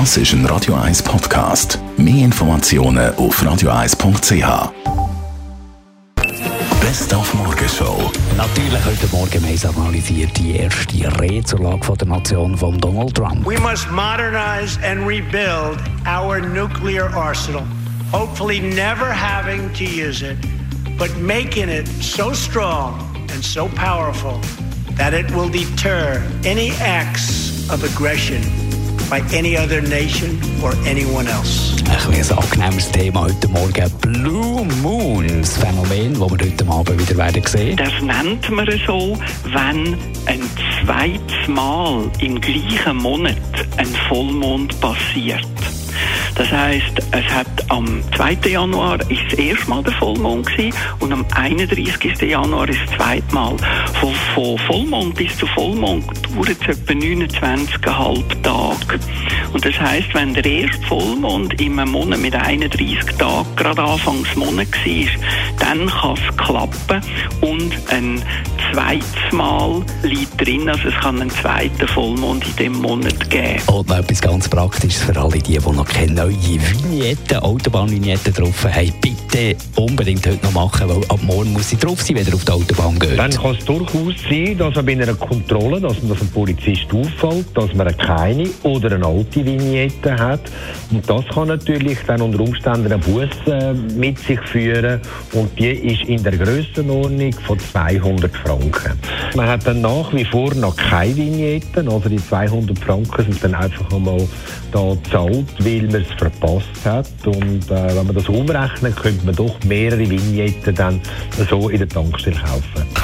Das ist ein Radio 1 Podcast. Mehr Informationen auf radio1.ch. Best auf Morgenshow. Natürlich heute Morgen wir analysiert die erste Rede zur Lage der Nation von Donald Trump. We must modernize and rebuild our nuclear arsenal, hopefully never having to use it, but making it so strong and so powerful that it will deter any acts of aggression by any other nation or anyone else. Ein bisschen ein angenehmes Thema heute Morgen. Blue Moon, das Phänomen, das wir heute Abend wieder werden sehen. Das nennt man so, wenn ein zweites Mal im gleichen Monat ein Vollmond passiert. Das heißt, es hat am 2. Januar ist das erste Mal der Vollmond gewesen, und am 31. Januar ist das zweite Mal. Von, von Vollmond bis zu Vollmond dauert es etwa 29,5 Tage. Und das heißt, wenn der erste Vollmond im Monat mit 31 Tagen gerade Anfangs Monat war, dann kann es klappen und ein zweites Mal liegt drin, also es kann einen zweiten Vollmond in dem Monat geben. Und noch etwas ganz Praktisches für alle, die, die noch keine neue Vignetten, Autobahnvignetten drauf haben. Bitte unbedingt heute noch machen, weil ab morgen muss sie drauf sein, wenn ihr auf die Autobahn geht. Dann kann es durchaus sein, dass man bei einer Kontrolle, dass, dass ein Polizist auffällt, dass man keine oder eine alte Vignette hat. Und das kann natürlich dann unter Umständen eine Buße äh, mit sich führen. Und die ist in der Grössenordnung von 200 Franken. Man hat dann nach wie vor noch keine Vignetten, also die 200 Franken sind dann einfach einmal da gezahlt, weil man es verpasst hat. Und äh, wenn man das umrechnet, könnte man doch mehrere Vignetten dann so in der Tankstelle kaufen.